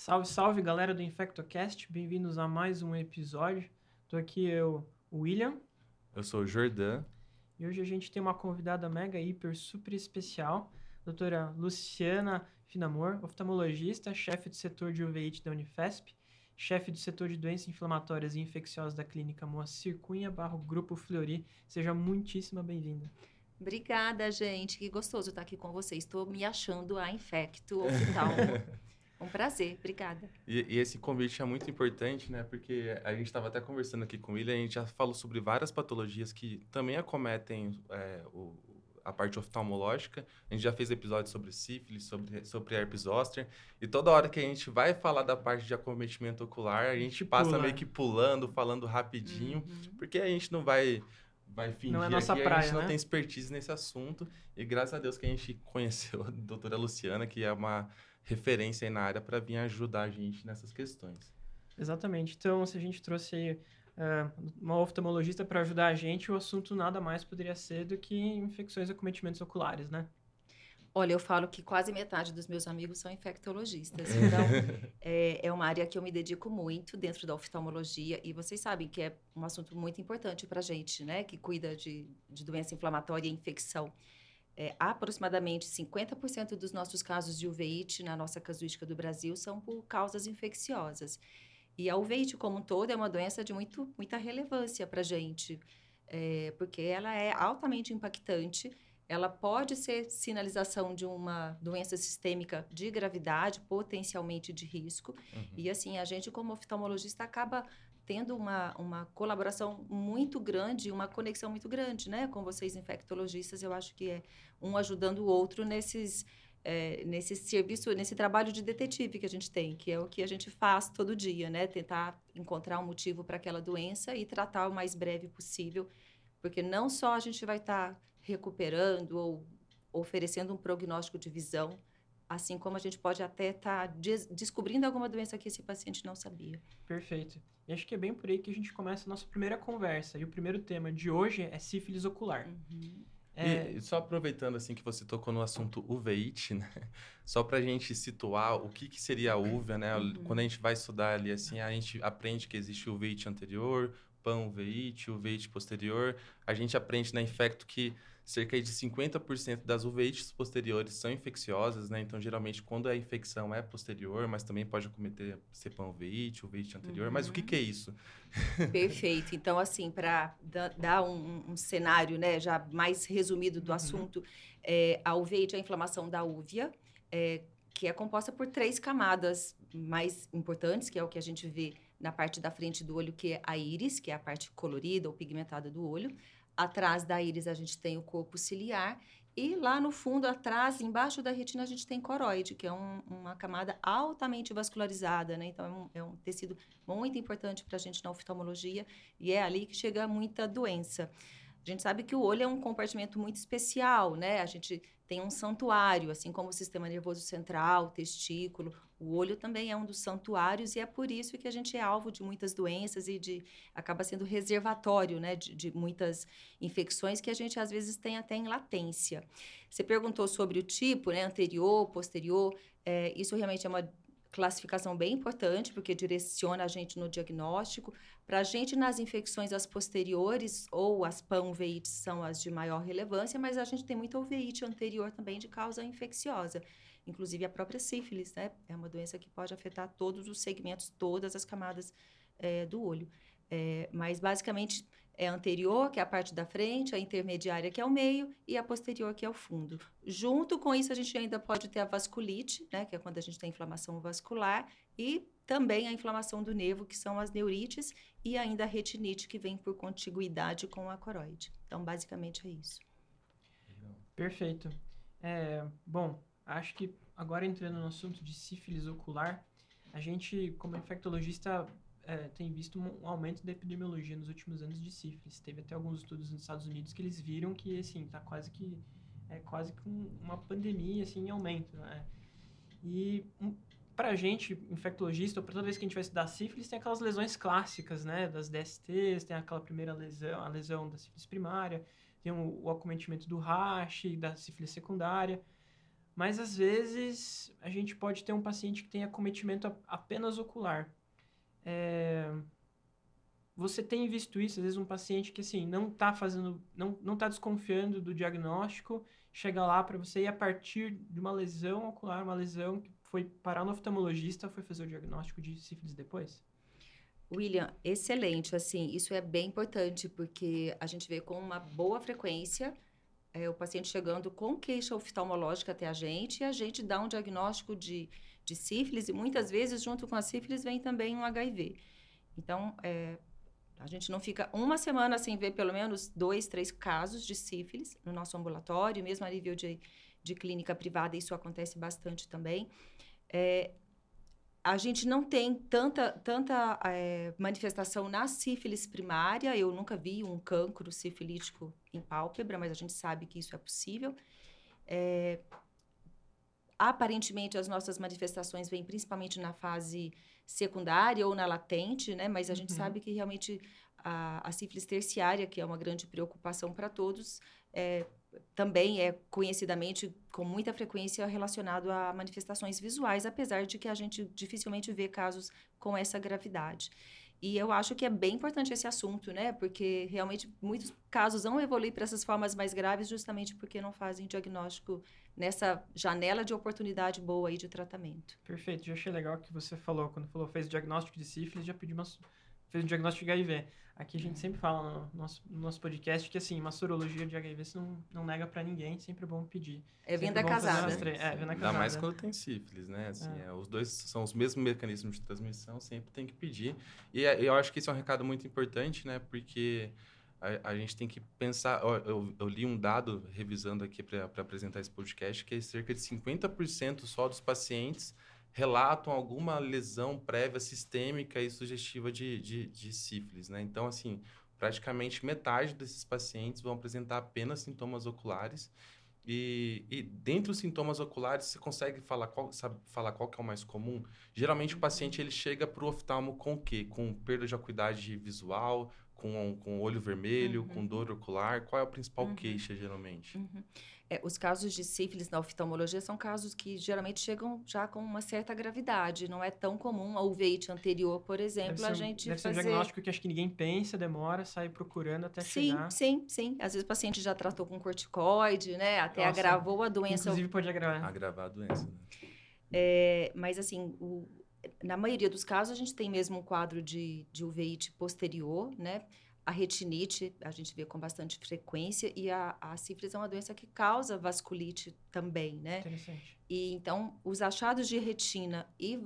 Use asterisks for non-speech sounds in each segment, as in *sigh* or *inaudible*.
Salve, salve, galera do InfectoCast. Bem-vindos a mais um episódio. Tô aqui eu, o William. Eu sou o Jordan. E hoje a gente tem uma convidada mega, hiper, super especial. Doutora Luciana Finamor, oftalmologista, chefe do setor de UVIT da Unifesp, chefe do setor de doenças inflamatórias e infecciosas da Clínica Moacir Cunha Barro Grupo Fleury. Seja muitíssimo bem-vinda. Obrigada, gente. Que gostoso estar aqui com vocês. Estou me achando a infecto oftalmo. *laughs* Um prazer, obrigada. E, e, esse convite é muito importante, né? Porque a gente estava até conversando aqui com ele, a gente já falou sobre várias patologias que também acometem é, o, a parte oftalmológica. A gente já fez episódios sobre sífilis, sobre, sobre herpes zoster. E toda hora que a gente vai falar da parte de acometimento ocular, a gente passa Pula. meio que pulando, falando rapidinho, uhum. porque a gente não vai vai fingir não é nossa aqui, praia, a gente né? não tem expertise nesse assunto. E graças a Deus que a gente conheceu a doutora Luciana, que é uma referência aí na área para vir ajudar a gente nessas questões. Exatamente. Então, se a gente trouxe aí, uh, uma oftalmologista para ajudar a gente, o assunto nada mais poderia ser do que infecções e acometimentos oculares, né? Olha, eu falo que quase metade dos meus amigos são infectologistas. *laughs* Então, é, é, uma área que eu me dedico muito dentro da oftalmologia. E vocês sabem que é um assunto muito importante para a gente, né? Que cuida de, de doença inflamatória e infecção. É, aproximadamente 50% dos nossos casos de uveíte na nossa casuística do Brasil são por causas infecciosas. E a uveíte como um todo é uma doença de muito, muita relevância para a gente, é, porque ela é altamente impactante ela pode ser sinalização de uma doença sistêmica de gravidade, potencialmente de risco. Uhum. E assim, a gente, como oftalmologista, acaba tendo uma, uma colaboração muito grande, uma conexão muito grande, né? Com vocês, infectologistas, eu acho que é um ajudando o outro nesses. É, nesse serviço, nesse trabalho de detetive que a gente tem, que é o que a gente faz todo dia, né? Tentar encontrar um motivo para aquela doença e tratar o mais breve possível, porque não só a gente vai estar tá recuperando ou oferecendo um prognóstico de visão, assim como a gente pode até estar tá des descobrindo alguma doença que esse paciente não sabia. Perfeito. E acho que é bem por aí que a gente começa a nossa primeira conversa. E o primeiro tema de hoje é sífilis ocular. Uhum. É... E só aproveitando assim que você tocou no assunto uveíte, né? *laughs* Só para a gente situar o que, que seria a uveia, né? Uhum. Quando a gente vai estudar ali assim, a gente aprende que existe o uveíte anterior, pan-uveíte, uveíte posterior. A gente aprende na infecto que cerca de 50% das uveites posteriores são infecciosas, né? Então, geralmente, quando a infecção é posterior, mas também pode acometer cepanuveite, uveite anterior. Uhum. Mas o que, que, é isso? Perfeito. Então, assim, para dar um, um, cenário né, já mais resumido do uhum. assunto, é, a uveite é a inflamação da úvea, é, que é composta por três camadas mais importantes, que é o que a gente vê na parte da frente do olho, que é a íris, que é a parte colorida ou pigmentada do olho. Atrás da íris a gente tem o corpo ciliar e lá no fundo, atrás, embaixo da retina, a gente tem coroide, que é um, uma camada altamente vascularizada, né? Então, é um, é um tecido muito importante para a gente na oftalmologia e é ali que chega muita doença. A gente sabe que o olho é um compartimento muito especial, né? A gente tem um santuário, assim como o sistema nervoso central, testículo, o olho também é um dos santuários e é por isso que a gente é alvo de muitas doenças e de acaba sendo reservatório, né, de, de muitas infecções que a gente às vezes tem até em latência. Você perguntou sobre o tipo, né, anterior, posterior. É, isso realmente é uma classificação bem importante, porque direciona a gente no diagnóstico. Para a gente, nas infecções as posteriores ou as panuveites são as de maior relevância, mas a gente tem muita uveite anterior também de causa infecciosa inclusive a própria sífilis, né? É uma doença que pode afetar todos os segmentos, todas as camadas é, do olho. É, mas basicamente é a anterior, que é a parte da frente, a intermediária, que é o meio, e a posterior, que é o fundo. Junto com isso, a gente ainda pode ter a vasculite, né, que é quando a gente tem inflamação vascular, e também a inflamação do nervo, que são as neurites, e ainda a retinite, que vem por contiguidade com a coroide. Então, basicamente é isso. Perfeito. É, bom, Acho que agora entrando no assunto de sífilis ocular, a gente, como infectologista, é, tem visto um aumento da epidemiologia nos últimos anos de sífilis. Teve até alguns estudos nos Estados Unidos que eles viram que, assim, tá quase que é quase que uma pandemia, assim, em aumento, né? E um, pra gente, infectologista, toda vez que a gente vai estudar sífilis, tem aquelas lesões clássicas, né? Das DSTs, tem aquela primeira lesão, a lesão da sífilis primária, tem o, o acometimento do rash, da sífilis secundária. Mas às vezes a gente pode ter um paciente que tem acometimento apenas ocular. É... Você tem visto isso, às vezes um paciente que assim não está fazendo, não não está desconfiando do diagnóstico, chega lá para você e a partir de uma lesão ocular, uma lesão que foi parar no oftalmologista, foi fazer o diagnóstico de sífilis depois? William, excelente. Assim, isso é bem importante porque a gente vê com uma boa frequência é, o paciente chegando com queixa oftalmológica até a gente e a gente dá um diagnóstico de, de sífilis e muitas vezes junto com a sífilis vem também um HIV. Então, é, a gente não fica uma semana sem ver pelo menos dois, três casos de sífilis no nosso ambulatório, mesmo a nível de, de clínica privada, isso acontece bastante também. É, a gente não tem tanta, tanta é, manifestação na sífilis primária. Eu nunca vi um cancro sifilítico em pálpebra, mas a gente sabe que isso é possível. É, aparentemente, as nossas manifestações vêm principalmente na fase secundária ou na latente, né? Mas a gente uhum. sabe que realmente a, a sífilis terciária, que é uma grande preocupação para todos, é, também é conhecidamente com muita frequência relacionado a manifestações visuais, apesar de que a gente dificilmente vê casos com essa gravidade. E eu acho que é bem importante esse assunto, né? Porque realmente muitos casos vão evoluir para essas formas mais graves justamente porque não fazem diagnóstico nessa janela de oportunidade boa aí de tratamento. Perfeito. Já achei legal que você falou, quando falou fez diagnóstico de sífilis, já pediu uma fez um diagnóstico de HIV. Aqui a gente sempre fala no nosso, no nosso podcast que, assim, uma sorologia de HIV você não, não nega para ninguém, sempre é bom pedir. É venda casada. É, venda casada. Ainda mais quando tem sífilis, né? Assim, é. É, os dois são os mesmos mecanismos de transmissão, sempre tem que pedir. E é, eu acho que isso é um recado muito importante, né? Porque a, a gente tem que pensar... Ó, eu, eu, li um dado, revisando aqui para apresentar esse podcast, que é cerca de 50% só dos pacientes relatam alguma lesão prévia sistêmica e sugestiva de, de, de sífilis, né? Então, assim, praticamente metade desses pacientes vão apresentar apenas sintomas oculares e, e dentre os sintomas oculares, você consegue falar qual, sabe, falar qual que é o mais comum? Geralmente o paciente ele chega para o oftalmo com o quê? Com perda de acuidade visual, com, com olho vermelho, uhum. com dor ocular? Qual é a principal uhum. queixa, geralmente? Uhum. É, os casos de sífilis na oftalmologia são casos que geralmente chegam já com uma certa gravidade. Não é tão comum a uveite anterior, por exemplo, a gente deve fazer... ser um diagnóstico que acho que ninguém pensa, demora, sai procurando até sim, chegar. Sim, sim, sim. Às vezes o paciente já tratou com corticoide, né? Até Nossa, agravou a doença. Inclusive pode agravar. Agravar a doença, né? É, mas assim, o, na maioria dos casos a gente tem mesmo um quadro de, de uveite posterior, né? A retinite a gente vê com bastante frequência e a, a sífilis é uma doença que causa vasculite também, né? Interessante. E então os achados de retina e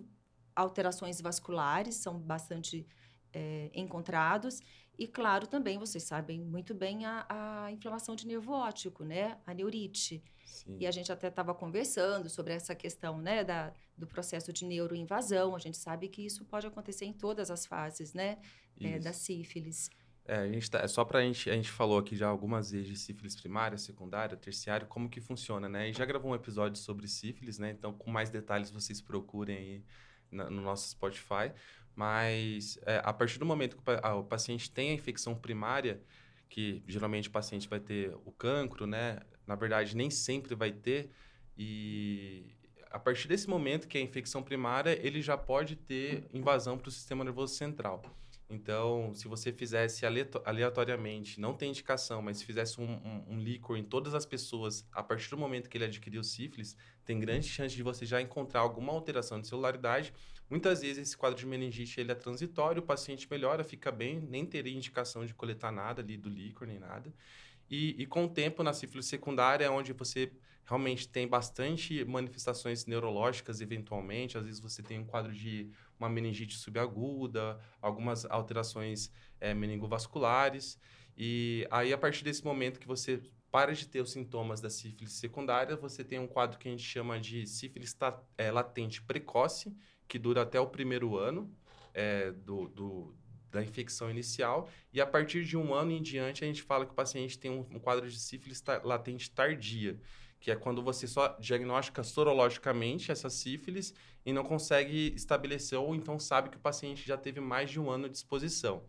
alterações vasculares são bastante é, encontrados e claro também vocês sabem muito bem a, a inflamação de nervo óptico, né? A neurite. Sim. E a gente até estava conversando sobre essa questão, né, da, do processo de neuroinvasão. A gente sabe que isso pode acontecer em todas as fases, né, é, da sífilis. É, a gente tá, é só para a gente, a gente falou aqui já algumas vezes de sífilis primária, secundária, terciária, como que funciona, né? E já gravou um episódio sobre sífilis, né? Então, com mais detalhes, vocês procurem aí no nosso Spotify. Mas é, a partir do momento que o, paciente tem a infecção primária, que geralmente o paciente vai ter o cancro, né? Na verdade, nem sempre vai ter. E a partir desse momento que é a infecção primária, ele já pode ter invasão para o sistema nervoso central. Então, se você fizesse aleatoriamente, não tem indicação, mas se fizesse um, um, um líquor em todas as pessoas, a partir do momento que ele adquiriu sífilis, tem grande chance de você já encontrar alguma alteração de celularidade. Muitas vezes esse quadro de meningite ele é transitório, o paciente melhora, fica bem, nem teria indicação de coletar nada ali do líquor, nem nada. E, e com o tempo, na sífilis secundária, é onde você realmente tem bastante manifestações neurológicas, eventualmente. Às vezes você tem um quadro de uma meningite subaguda, algumas alterações é, meningovasculares. E aí, a partir desse momento que você para de ter os sintomas da sífilis secundária, você tem um quadro que a gente chama de sífilis é, latente precoce, que dura até o primeiro ano é, do, do, da infecção inicial. E a partir de um ano em diante, a gente fala que o paciente tem um, um quadro de sífilis latente tardia, que é quando você só diagnostica sorologicamente essa sífilis e não consegue estabelecer ou então sabe que o paciente já teve mais de um ano de exposição.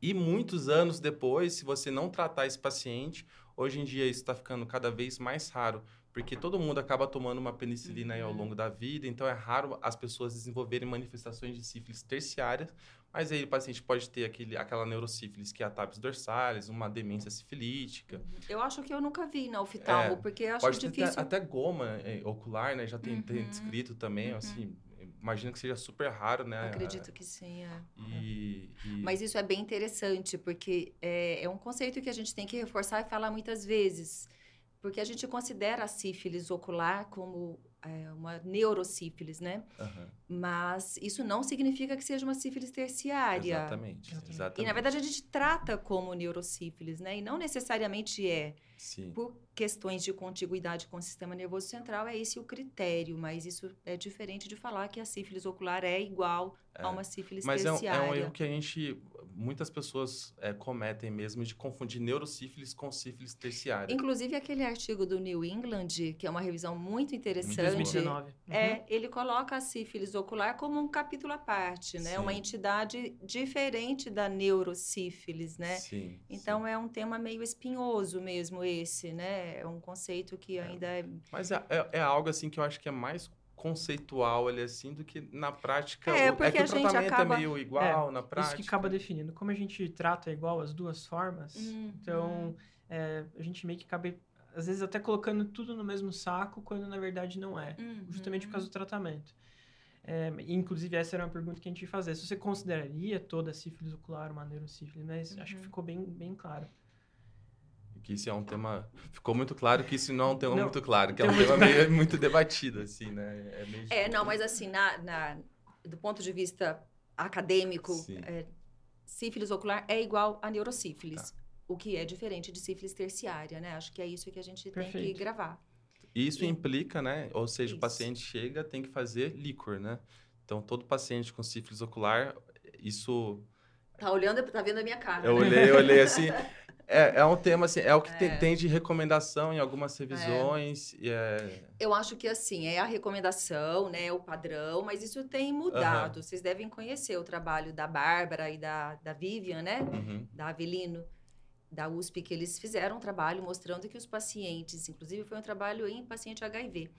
E muitos anos depois, se você não tratar esse paciente, hoje em dia isso está ficando cada vez mais raro porque todo mundo acaba tomando uma penicilina uhum. ao longo da vida, então é raro as pessoas desenvolverem manifestações de sífilis terciárias, mas aí o paciente pode ter aquele, aquela neurosífilis, que é a tápis dorsalis, uma demência sifilítica. Uhum. Eu acho que eu nunca vi na oftalmo, é, porque acho pode difícil... Ter até, até goma é, ocular, né? Já tem, uhum. tem descrito também, uhum. assim, imagino que seja super raro, né? Acredito que sim, é. E, e... Mas isso é bem interessante, porque é, é um conceito que a gente tem que reforçar e falar muitas vezes porque a gente considera a sífilis ocular como é, uma neurosífilis, né? Uhum. Mas isso não significa que seja uma sífilis terciária. Exatamente, exatamente. E na verdade a gente trata como neurosífilis, né? E não necessariamente é. Sim. Por questões de contiguidade com o sistema nervoso central, é esse o critério, mas isso é diferente de falar que a sífilis ocular é igual é. a uma sífilis mas terciária. Mas é, um, é um erro que a gente, muitas pessoas é, cometem mesmo de confundir neurosífilis com sífilis terciária. Inclusive aquele artigo do New England, que é uma revisão muito interessante. 2019. Uhum. É, ele coloca a sífilis ocular como um capítulo à parte, né? Sim. Uma entidade diferente da neurosífilis, né? Sim. Então sim. é um tema meio espinhoso mesmo esse, né? É um conceito que é. ainda é. Mas é, é, é, algo assim que eu acho que é mais conceitual ali assim do que na prática. É, porque é que a o gente tratamento é acaba... é meio igual na prática. Isso que acaba definindo. Como a gente trata igual as duas formas, uhum. então é, a gente meio que acaba às vezes até colocando tudo no mesmo saco, quando na verdade não é. Uhum. Justamente por causa do tratamento. É, inclusive, essa era uma pergunta que a gente ia fazer. Se você consideraria toda a sífilis ocular uma neurosífilis, mas uhum. acho que ficou bem, bem claro que isso é um tema. Ficou muito claro que isso não é um tema não, muito claro, que é um tema meio, *laughs* muito debatido, assim, né? É, meio... é não, mas assim, na, na, do ponto de vista acadêmico, é, sífilis ocular é igual a neurosífilis, tá. o que é diferente de sífilis terciária, né? Acho que é isso que a gente Perfeito. tem que gravar. Isso e... implica, né? Ou seja, isso. o paciente chega, tem que fazer líquor, né? Então, todo paciente com sífilis ocular, isso. Tá olhando, tá vendo a minha cara. Eu né? olhei, eu olhei assim. *laughs* É, é um tema, assim, é o que é. Tem, de recomendação em algumas revisões. É. É... Eu acho que, assim, é a recomendação, né, o padrão, mas isso tem mudado. Uhum. Vocês devem conhecer o trabalho da Bárbara e da, da Vivian, né, uhum. da Avelino, da USP, que eles fizeram um trabalho mostrando que os pacientes, inclusive foi um trabalho em paciente HIV,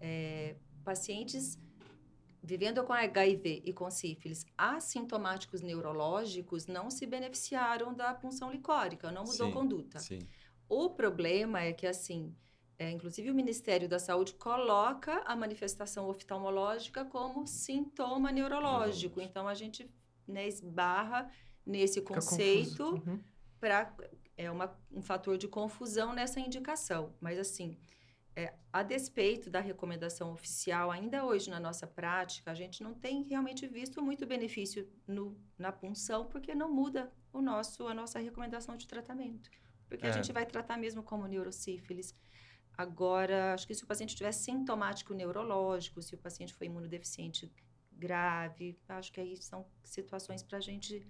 é, pacientes vivendo com HIV e com sífilis assintomáticos neurológicos não se beneficiaram da punção licórica, não mudou sim, conduta. Sim. O problema é que, assim, é, inclusive o Ministério da Saúde coloca a manifestação oftalmológica como sintoma neurológico. Então, a gente né, esbarra nesse Fica conceito uhum. para... É uma, um fator de confusão nessa indicação. Mas, assim, é, a despeito da recomendação oficial, ainda hoje na nossa prática, a gente não tem realmente visto muito benefício no, na punção, porque não muda o nosso, a nossa recomendação de tratamento. Porque é. a gente vai tratar mesmo como neurosífilis. Agora, acho que se o paciente tiver sintomático neurológico, se o paciente for imunodeficiente grave, acho que aí são situações para a gente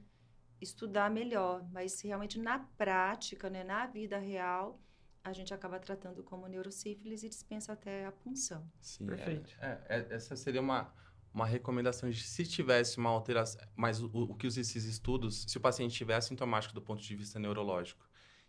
estudar melhor. Mas realmente na prática, né, na vida real, a gente acaba tratando como neurosífilis e dispensa até a punção. Sim, Perfeito. É, é, essa seria uma, uma recomendação de se tivesse uma alteração, mas o, o que esses estudos, se o paciente tiver sintomático do ponto de vista neurológico,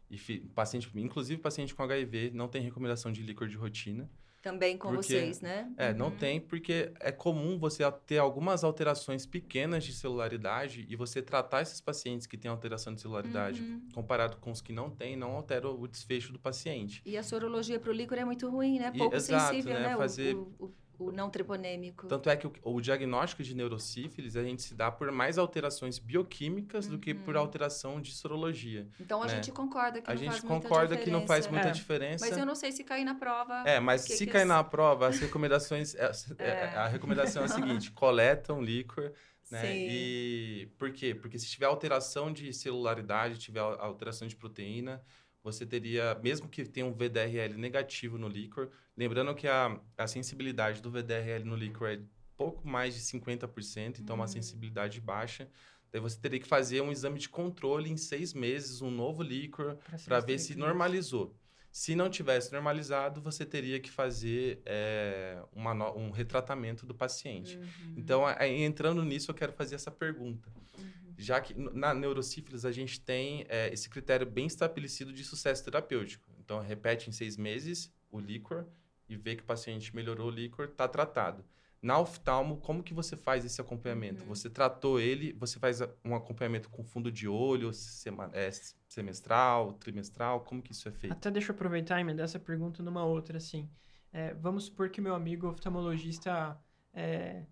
e paciente, inclusive paciente com HIV, não tem recomendação de líquor de rotina, também com porque, vocês, né? É, uhum. não tem, porque é comum você ter algumas alterações pequenas de celularidade e você tratar esses pacientes que têm alteração de celularidade, uhum. comparado com os que não têm, não altera o desfecho do paciente. E a sorologia para o líquor é muito ruim, né? Pouco e, exato, sensível, né? né? Fazer... O, o, o não treponêmico. Tanto é que o, o, diagnóstico de neurosífilis a gente se dá por mais alterações bioquímicas uhum. do que por uhum. alteração de sorologia. Então a né? gente concorda que a não gente faz concorda que não faz muita é. diferença. Mas eu não sei se cair na prova. É, mas se cair na prova, as recomendações. É, é. é. A recomendação é a seguinte: coletam líquor. Né? Sim. E por quê? Porque se tiver alteração de celularidade, tiver alteração de proteína, você teria, mesmo que tenha um VDRL negativo no líquor, lembrando que a, a sensibilidade do VDRL no líquor é pouco mais de 50%, então uhum. uma sensibilidade baixa. Daí você teria que fazer um exame de controle em seis meses, um novo líquor, para ver se normalizou. Se não tivesse normalizado, você teria que fazer é, uma, um retratamento do paciente. Uhum. Então, aí, entrando nisso, eu quero fazer essa pergunta. Uhum já que na neurosífilis a gente tem é, esse critério bem estabelecido de sucesso terapêutico. Então, repete em seis meses o líquor e vê que o paciente melhorou o líquor, está tratado. Na oftalmo, como que você faz esse acompanhamento? Uhum. Você tratou ele, você faz um acompanhamento com fundo de olho, sema, é, semestral, trimestral, como que isso é feito? Até deixa eu aproveitar e emendar essa pergunta numa outra, assim. É, vamos supor que meu amigo oftalmologista é,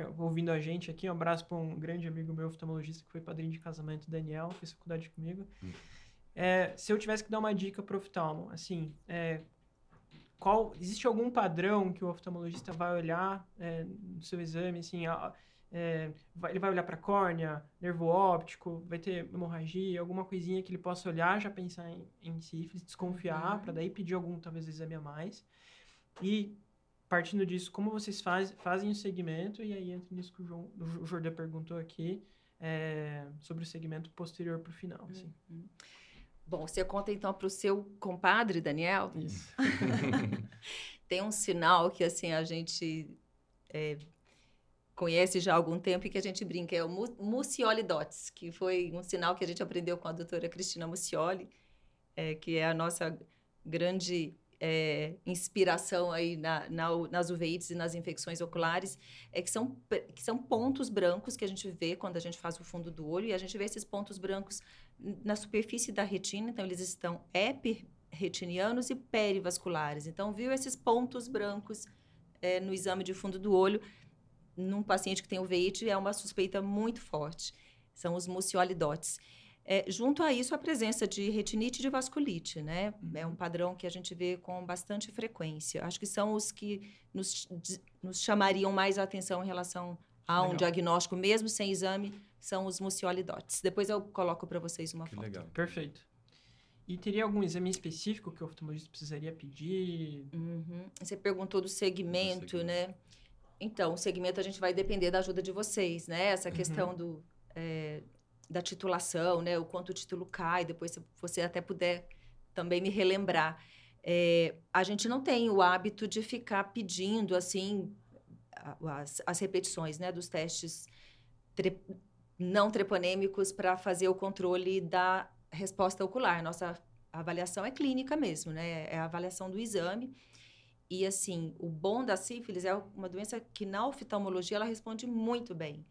tá ouvindo a gente aqui. Um abraço para um grande amigo meu oftalmologista que foi padrinho de casamento, Daniel, fez faculdade comigo. Hum. É, se eu tivesse que dar uma dica para o oftalmo, assim, é, qual existe algum padrão que o oftalmologista vai olhar é, no seu exame, assim, a, é, vai, ele vai olhar para córnea, nervo óptico, vai ter hemorragia, alguma coisinha que ele possa olhar, já pensar em, em sífilis, desconfiar, uhum. para daí pedir algum, talvez, exame a mais. E, partindo disso, como vocês faz, fazem o segmento, e aí entra nisso que o, João, o Jordão perguntou aqui, é, sobre o segmento posterior para o final, assim. Uhum. Bom, você conta então para o seu compadre, Daniel? Isso. *laughs* Tem um sinal que assim a gente é, conhece já há algum tempo e que a gente brinca, é o Mucioli Dots, que foi um sinal que a gente aprendeu com a doutora Cristina Mucioli, é, que é a nossa grande é, inspiração aí na, na, nas uveites e nas infecções oculares, é que são, que são pontos brancos que a gente vê quando a gente faz o fundo do olho, e a gente vê esses pontos brancos na superfície da retina, então eles estão epirretinianos e perivasculares. Então, viu esses pontos brancos é, no exame de fundo do olho, num paciente que tem uveíte, é uma suspeita muito forte. São os muciolidotes. É, junto a isso, a presença de retinite e de vasculite, né? Uhum. É um padrão que a gente vê com bastante frequência. Acho que são os que nos, nos chamariam mais a atenção em relação a legal. um diagnóstico, mesmo sem exame, são os muciolidotes. Depois eu coloco para vocês uma que foto. Legal. Perfeito. E teria algum exame específico que o oftalmologista precisaria pedir? Uhum. Você perguntou do segmento, do segmento, né? Então, o segmento a gente vai depender da ajuda de vocês, né? Essa uhum. questão do... É, da titulação, né? O quanto o título cai, depois se você até puder também me relembrar. É, a gente não tem o hábito de ficar pedindo, assim, as, as repetições, né? Dos testes tre não treponêmicos para fazer o controle da resposta ocular. Nossa avaliação é clínica mesmo, né? É a avaliação do exame. E, assim, o bom da sífilis é uma doença que na oftalmologia ela responde muito bem.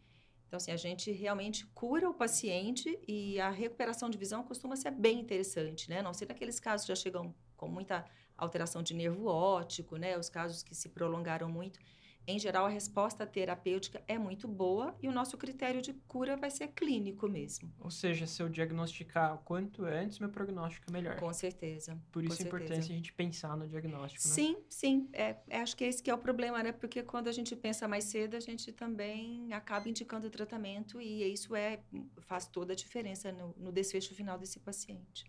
Então, assim, a gente realmente cura o paciente e a recuperação de visão costuma ser bem interessante, né? Não sei naqueles casos que já chegam com muita alteração de nervo óptico, né? Os casos que se prolongaram muito. Em geral, a resposta terapêutica é muito boa e o nosso critério de cura vai ser clínico mesmo. Ou seja, se eu diagnosticar o quanto antes, meu prognóstico é melhor. Com certeza. Por isso a importância a gente pensar no diagnóstico, né? Sim, sim. É, é, acho que esse que é o problema, né? Porque quando a gente pensa mais cedo, a gente também acaba indicando o tratamento e isso é, faz toda a diferença no, no desfecho final desse paciente.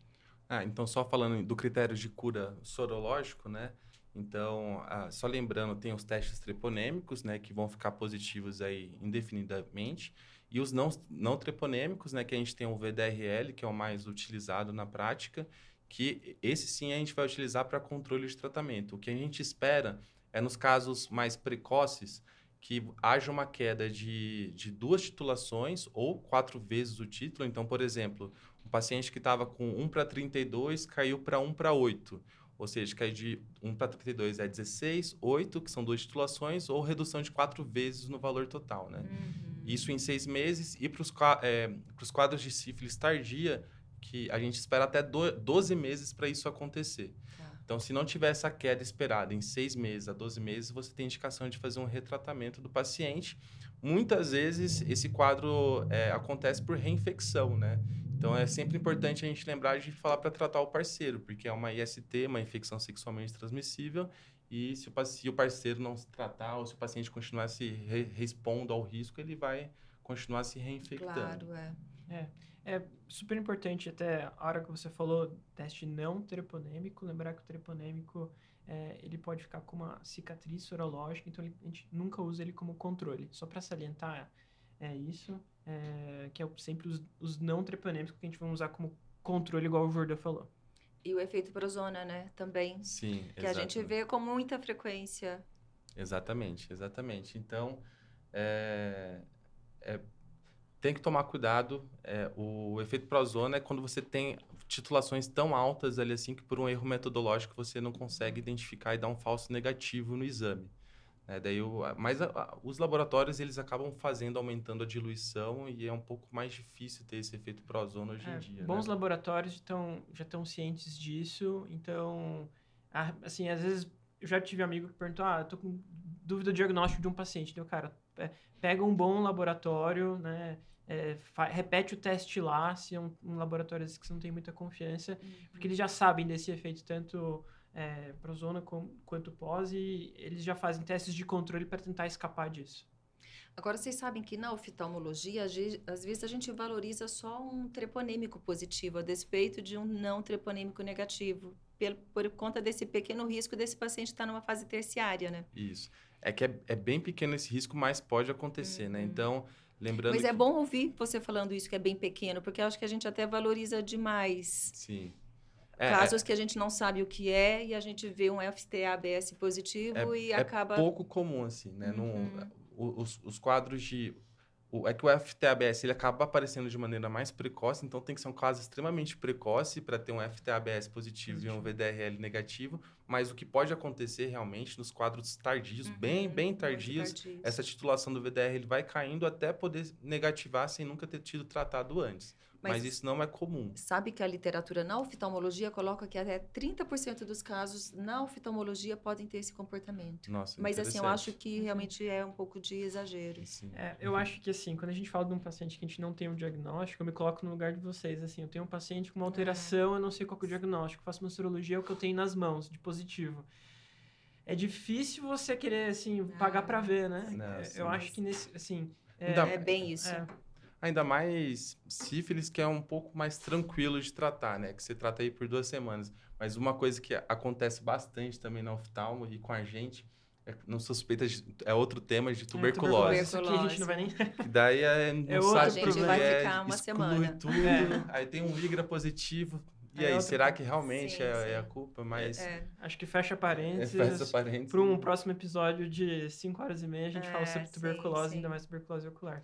Ah, então só falando do critério de cura sorológico, né? Então, ah, só lembrando, tem os testes treponêmicos, né, que vão ficar positivos aí indefinidamente, e os não, não treponêmicos, né, que a gente tem o VDRL, que é o mais utilizado na prática, que esse sim a gente vai utilizar para controle de tratamento. O que a gente espera é nos casos mais precoces que haja uma queda de, de duas titulações ou quatro vezes o título. Então, por exemplo, um paciente que estava com 1 para 32 caiu para 1 para 8 ou seja, cair de 1 para 32 é 16, 8, que são duas titulações, ou redução de quatro vezes no valor total, né? Uhum. Isso em seis meses. E para os é, quadros de sífilis tardia, que a gente espera até 12 meses para isso acontecer. Tá. Então, se não tiver essa queda esperada em seis meses a 12 meses, você tem indicação de fazer um retratamento do paciente. Muitas vezes, esse quadro é, acontece por reinfecção, né? Então é sempre importante a gente lembrar de falar para tratar o parceiro, porque é uma IST, uma infecção sexualmente transmissível, e se o, se o parceiro não se tratar ou se o paciente continuar se re, respondo ao risco, ele vai continuar se reinfectando. Claro, é. É, é super importante até a hora que você falou teste não treponêmico, lembrar que o treponêmico é, ele pode ficar com uma cicatriz sorológica, então ele, a gente nunca usa ele como controle. Só para salientar é isso é, que é sempre os, os, não treponêmicos que a gente vai usar como controle, igual o Jordan falou. E o efeito prozona, né? Também. Sim, Que exatamente. a gente vê com muita frequência. Exatamente, exatamente. Então, é, é, tem que tomar cuidado. É, o efeito prozona é quando você tem titulações tão altas ali assim que por um erro metodológico você não consegue identificar e dar um falso negativo no exame. É, daí o, mas a, a, os laboratórios eles acabam fazendo, aumentando a diluição e é um pouco mais difícil ter esse efeito prozona hoje é, em dia. Bons né? laboratórios tão, já estão cientes disso, então, assim, às vezes eu já tive amigo que perguntou, ah, eu tô com dúvida do diagnóstico de um paciente. Deu, cara, é, pega um bom laboratório, né? É, repete o teste lá, se é um, um laboratório que você não tem muita confiança, uhum. porque eles já sabem desse efeito tanto é, prozona com, quanto pós e eles já fazem testes de controle para tentar escapar disso. Agora, vocês sabem que na oftalmologia, às vezes a gente valoriza só um treponêmico positivo a despeito de um não treponêmico negativo, por, por conta desse pequeno risco desse paciente estar numa fase terciária, né? Isso. É que é, é bem pequeno esse risco, mas pode acontecer, né? uhum. né? Então, lembrando. Mas é que... é bom ouvir você falando isso, que é bem pequeno, porque eu acho que a gente até valoriza demais. Sim. É, Casos é, que a gente não sabe o que é e a gente vê um FTA-ABS positivo é, e é acaba. É pouco comum, assim, né? Uhum. Num, os, os quadros de o, é que o FTABS ele acaba aparecendo de maneira mais precoce, então tem que ser um caso extremamente precoce para ter um FTABS positivo, positivo, e um VDRL negativo. Mas o que pode acontecer realmente nos quadros tardios, uhum, bem, bem tardios, tardios, essa titulação do VDRL vai caindo até poder negativar sem nunca ter tido tratado antes. Mas, mas, isso não é comum. Sabe que a literatura na oftalmologia coloca que até 30% dos casos na oftalmologia podem ter esse comportamento. Nossa, Mas assim, eu acho que realmente é um pouco de exagero. É, eu acho que assim, quando a gente fala de um paciente que a gente não tem um diagnóstico, eu me coloco no lugar de vocês. Assim, eu tenho um paciente com uma alteração, é. eu não sei qual é o diagnóstico, faço uma serologia, é o que eu tenho nas mãos, de positivo. É difícil você querer, assim, pagar para ver, né? Não, é, eu acho que nesse, assim... É, é bem isso. É, Ainda mais sífilis, que é um pouco mais tranquilo de tratar, né? Que você trata aí por duas semanas. Mas uma coisa que acontece bastante também na oftalmo e com a gente, é, não suspeita de, é outro tema de tuberculose. É, tuberculose. Aqui a gente não vai nem... *laughs* Que daí é, não é sabe a gente vai é, ficar uma semana. tudo, é. aí tem um IGRA positivo. E é aí, será que realmente sim, é, sim. é, a culpa? Mas. É. Acho que fecha parênteses. fecha parênteses. Para um próximo episódio de 5 horas e meia, a gente fala sobre tuberculose, sim, ainda mais tuberculose ocular.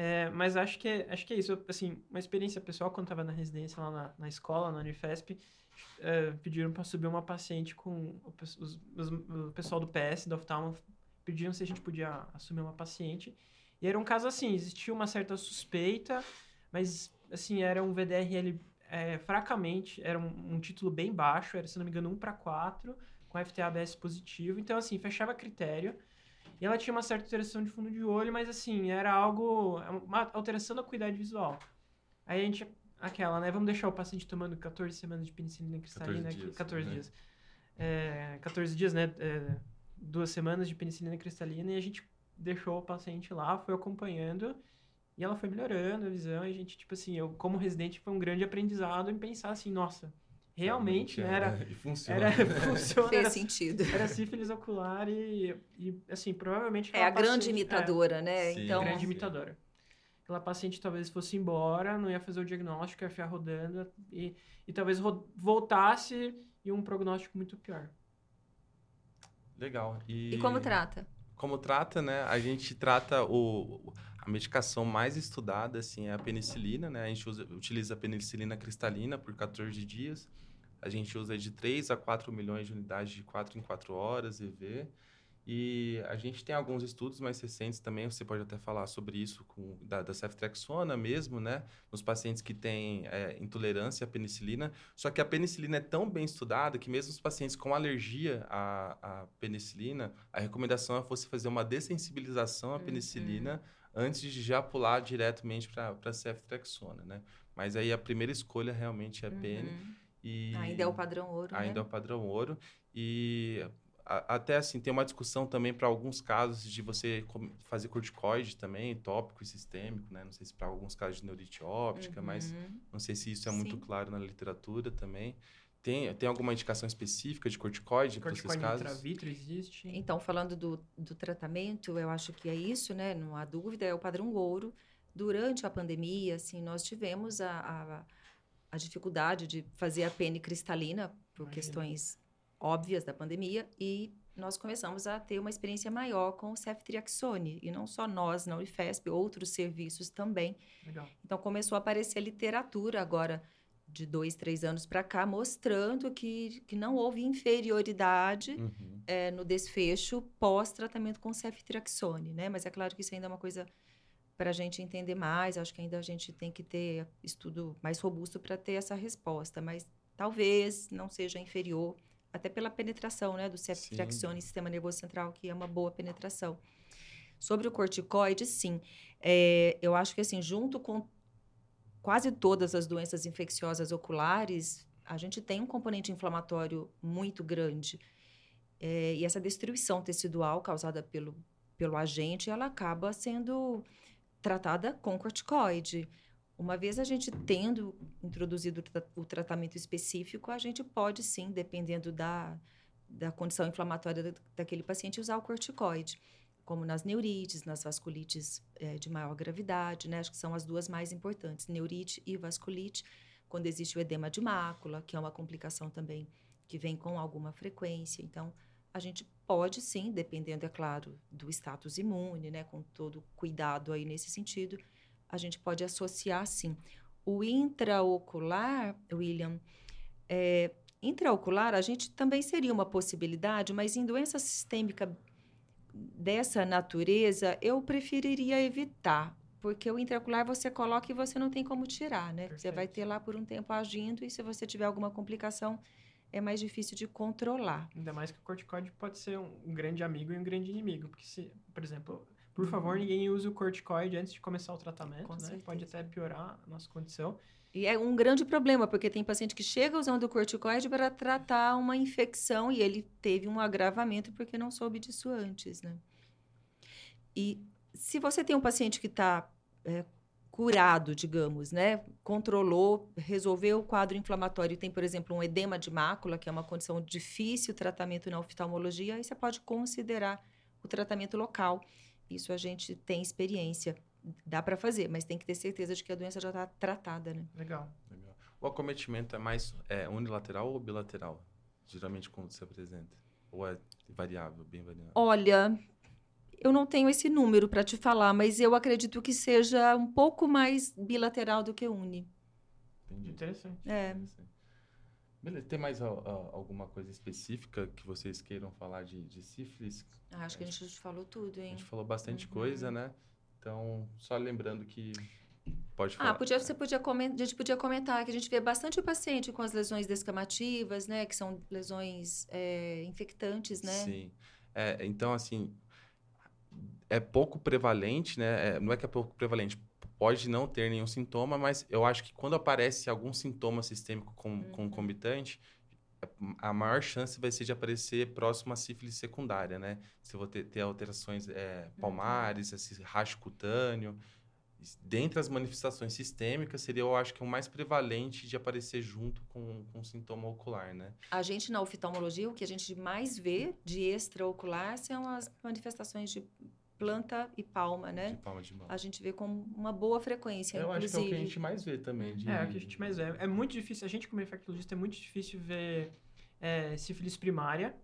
É, mas acho que, é, acho que é isso. Assim, uma experiência pessoal, quando estava na residência lá na, na escola, na Unifesp, é, pediram para subir uma paciente com o, os, os, o pessoal do PS, da oftalmo, pediram se a gente podia assumir uma paciente. E era um caso assim, existia uma certa suspeita, mas assim, era um VDRL é, fracamente, era um, um, título bem baixo, era, se não me engano, 1 para 4, com FTA-ABS positivo. Então, assim, fechava critério. E ela tinha uma certa alteração de fundo de olho, mas assim, era algo. Uma alteração da acuidade visual. Aí a gente. Aquela, né? Vamos deixar o paciente tomando 14 semanas de penicilina cristalina 14 dias. 14 né? dias. É, 14 dias, né? É, duas semanas de penicilina cristalina e a gente deixou o paciente lá, foi acompanhando e ela foi melhorando a visão. E a gente, tipo assim, eu, como residente, foi um grande aprendizado em pensar assim, nossa, realmente, né, era, e funciona. Era, *laughs* funciona Fez era, sentido. Era sífilis ocular e, e assim, provavelmente... É a grande imitadora, é, né? Sim, então... grande imitadora. Aquela paciente talvez fosse embora, não ia fazer o diagnóstico, ia ficar rodando e, e talvez voltasse e um prognóstico muito pior. Legal. E, e como trata? Como trata, né? A gente trata o a medicação mais estudada assim é a penicilina, né? A gente usa, utiliza a penicilina cristalina por 14 dias. A gente usa de 3 a 4 milhões de unidades de 4 em 4 horas EV. E a gente tem alguns estudos mais recentes também, você pode até falar sobre isso, com, da, da ceftrexona mesmo, né? Nos pacientes que têm é, intolerância à penicilina. Só que a penicilina é tão bem estudada que mesmo os pacientes com alergia à, à penicilina, a recomendação é você fazer uma dessensibilização à penicilina uhum. antes de já pular diretamente para a ceftrexona, né? Mas aí a primeira escolha realmente é a. Uhum. E ainda é o padrão ouro. Ainda né? é o padrão ouro. E a, até assim, tem uma discussão também para alguns casos de você fazer corticoide também, tópico e sistêmico, né? Não sei se para alguns casos de neurite óptica, uhum. mas não sei se isso é Sim. muito claro na literatura também. Tem, tem alguma indicação específica de corticoide, para esses casos? Corticoide existe. Então, falando do, do tratamento, eu acho que é isso, né? Não há dúvida, é o padrão ouro. Durante a pandemia, assim, nós tivemos a, a a dificuldade de fazer a pene cristalina por Imagina. questões óbvias da pandemia e nós começamos a ter uma experiência maior com o ceftriaxone. E não só nós na Unifesp, outros serviços também. Legal. Então, começou a aparecer literatura agora, de dois, três anos para cá, mostrando que, que não houve inferioridade Uhum. é, no desfecho pós-tratamento com ceftriaxone, né? Mas é claro que isso ainda é uma coisa para a gente entender mais. Acho que ainda a gente tem que ter estudo mais robusto para ter essa resposta. Mas talvez não seja inferior, até pela penetração, né? Do ceftriaxone em sistema nervoso central, que é uma boa penetração. Sobre o corticoide, sim. É, eu acho que, assim, junto com quase todas as doenças infecciosas oculares, a gente tem um componente inflamatório muito grande. É, e essa destruição tecidual causada pelo, pelo agente, ela acaba sendo tratada com corticoide. Uma vez a gente tendo introduzido o tra- o tratamento específico, a gente pode sim, dependendo da, da condição inflamatória da- daquele paciente, usar o corticoide, como nas neurites, nas vasculites eh, de maior gravidade, né? Acho que são as duas mais importantes, neurite e vasculite, quando existe o edema de mácula, que é uma complicação também que vem com alguma frequência. Então, a gente pode sim, dependendo, é claro, do status imune, né? Com todo cuidado aí nesse sentido, a gente pode associar sim. O intraocular, William, é, intraocular, a gente também seria uma possibilidade, mas em doença sistêmica dessa natureza, eu preferiria evitar, porque o intraocular você coloca e você não tem como tirar, né? Você vai Perfeito. ter lá por um tempo agindo e se você tiver alguma complicação, é mais difícil de controlar. Ainda mais que o corticoide pode ser um, grande amigo e um grande inimigo. Porque, se, por exemplo, por favor, ninguém use o corticoide antes de começar o tratamento, Uhum. Com né? Pode certeza. até piorar a nossa condição. E é um grande problema, porque tem paciente que chega usando o corticoide para tratar uma infecção e ele teve um agravamento porque não soube disso antes, né? E se você tem um paciente que está curado, digamos, né? Controlou, resolveu o quadro inflamatório tem, por exemplo, um edema de mácula, que é uma condição de difícil tratamento na oftalmologia, aí você pode considerar o tratamento local. Isso a gente tem experiência. Dá para fazer, mas tem que ter certeza de que a doença já está tratada, né? Legal. Legal. O acometimento é mais é, unilateral ou bilateral? Geralmente quando se apresenta? Ou é variável, bem variável? Olha, eu não tenho esse número para te falar, mas eu acredito que seja um pouco mais bilateral do que uni. Entendi. Interessante. É. Interessante. Beleza. Tem mais ó, ó, alguma coisa específica que vocês queiram falar de, de sífilis? Ah, Acho que a gente já falou tudo, A hein? gente falou bastante Uhum. coisa, né? Então, só lembrando que pode falar. Ah, podia, você podia comentar, a gente podia comentar que a gente vê bastante o paciente com as lesões descamativas, né? Que são lesões é, infectantes, né? Sim. É, então, assim, é pouco prevalente, né? É, não é que é pouco prevalente, pode não ter nenhum sintoma, mas eu acho que quando aparece algum sintoma sistêmico com, Uhum. concomitante, a maior chance vai ser de aparecer próximo à sífilis secundária, né? Se eu vou ter, ter alterações é, Uhum. palmares, esse racho cutâneo. Dentre as manifestações sistêmicas, seria, eu acho que o mais prevalente de aparecer junto com, com sintoma ocular, né? A gente, na oftalmologia, o que a gente mais vê de extraocular são as manifestações de planta e palma, De né? palma de mão. A gente vê com uma boa frequência, Eu acho que é o inclusive. que a gente mais vê também. De... É, o que a gente mais vê. É muito difícil, a gente como infectologista, é muito difícil ver é, sífilis primária.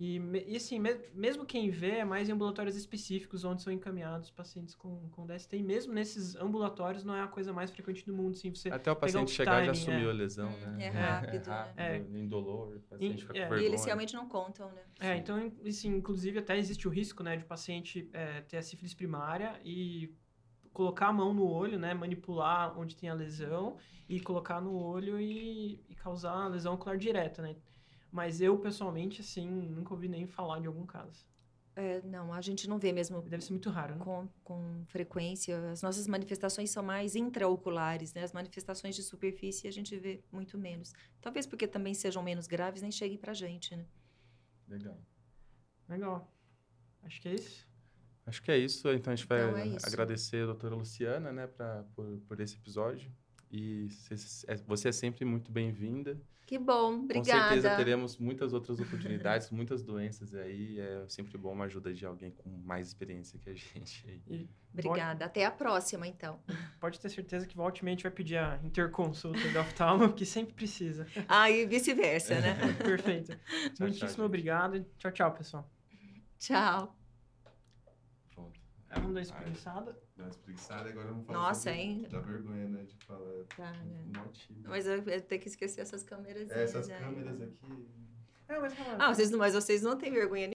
E, e assim, me- mesmo quem vê é mais em ambulatórios específicos, onde são encaminhados pacientes com, com DST. E mesmo nesses ambulatórios, não é a coisa mais frequente do mundo. Assim, você, Até o paciente o chegar já timing, assumiu é. a lesão, né? é rápido, né? indolor, o paciente E- fica é. com E vergonha. eles realmente não contam, né? É, Sim. então, assim, inclusive até existe o risco, né, de o paciente é, ter a sífilis primária e colocar a mão no olho, né, manipular onde tem a lesão e colocar no olho e, e causar a lesão ocular direta, né. Mas eu, pessoalmente, assim, nunca ouvi nem falar de algum caso. É, não, a gente não vê mesmo Deve ser muito raro, né? com, com frequência. As nossas manifestações são mais intraoculares, né? As manifestações de superfície a gente vê muito menos. Talvez porque também sejam menos graves, nem cheguem pra gente, né? Legal. Legal. Acho que é isso. Acho que é isso. Então a gente vai Então é agradecer a doutora Luciana, né, pra, por, por esse episódio. E é, você é sempre muito bem-vinda. Que bom, obrigada. Com certeza teremos muitas outras oportunidades, *laughs* muitas doenças aí. É sempre bom uma ajuda de alguém com mais experiência que a *laughs* gente. E obrigada. Pode... Até a próxima, então. Pode ter certeza que voltemente vai pedir a interconsulta de oftalmo, porque sempre precisa. *laughs* Ah, e vice-versa, né? Perfeito. Tchau, Muitíssimo tchau, obrigado. Tchau, tchau, pessoal. Tchau. Pronto. Vamos dar espreguiçada. Dá uma espreguiçada agora vamos falar Nossa, hein? Da vergonha, né? De falar. Tá, né? Mas eu, eu tenho que esquecer essas câmeras. É, essas câmeras aqui. É, mas, ah, vocês não, mas vocês não têm vergonha